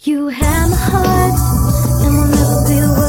You have my heart, and will never be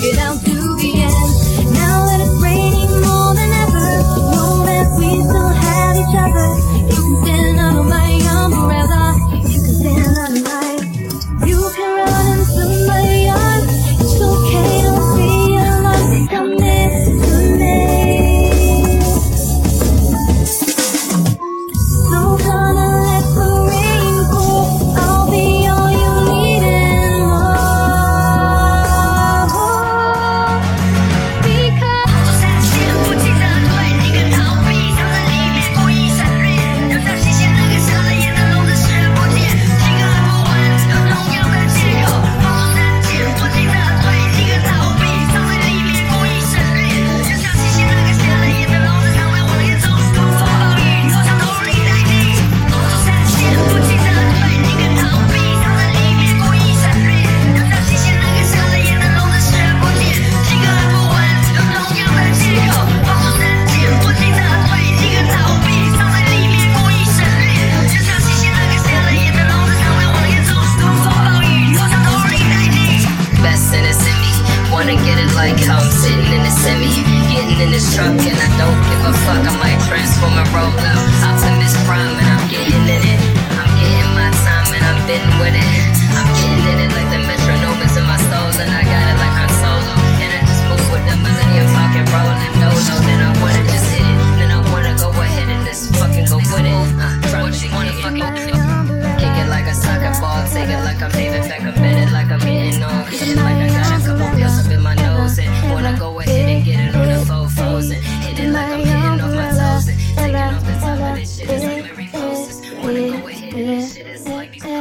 Get out to the end. Now that it's raining more than ever, we still have each other. trying to get it like how I'm sitting in the semi, getting in this truck, and I don't give a fuck. I might frozen. Hitting like I'm hitting off my toes. Taking off the top of this shit, it's like. Wanna go ahead and shit is like me.